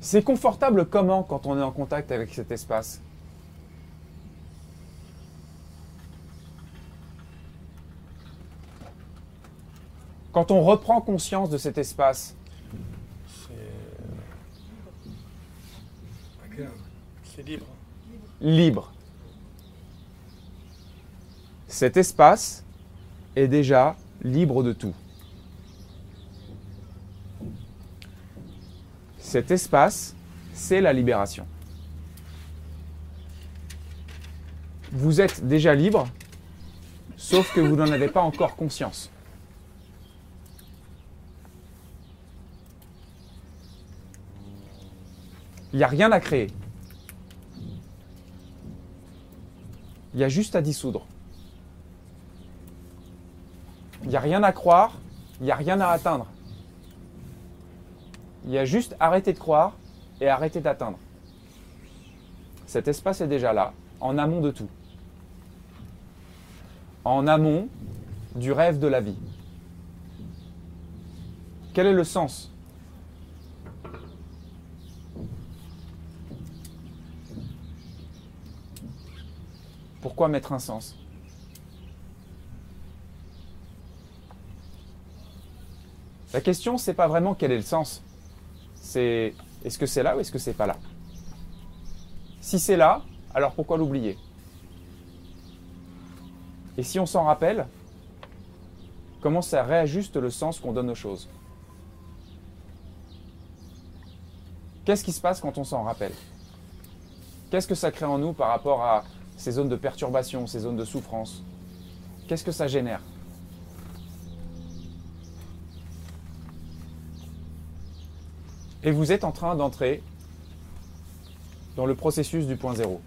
C'est confortable comment quand on est en contact avec cet espace? Quand on reprend conscience de cet espace, C'est libre. libre, cet espace est déjà libre de tout. Cet espace, c'est la libération. Vous êtes déjà libre, sauf que vous n'en avez pas encore conscience. Il n'y a rien à créer. Il y a juste à dissoudre. Il n'y a rien à croire, il n'y a rien à atteindre. Il y a juste arrêter de croire et arrêter d'atteindre. Cet espace est déjà là, en amont de tout. En amont du rêve de la vie. Quel est le sens? Pourquoi mettre un sens? La question, c'est pas vraiment quel est le sens. C'est est-ce que c'est là ou est-ce que c'est pas là? Si c'est là, alors pourquoi l'oublier? Et si on s'en rappelle, comment ça réajuste le sens qu'on donne aux choses? Qu'est-ce qui se passe quand on s'en rappelle? Qu'est-ce que ça crée en nous par rapport à ces zones de perturbation, ces zones de souffrance? Qu'est-ce que ça génère? Et vous êtes en train d'entrer dans le processus du point zéro.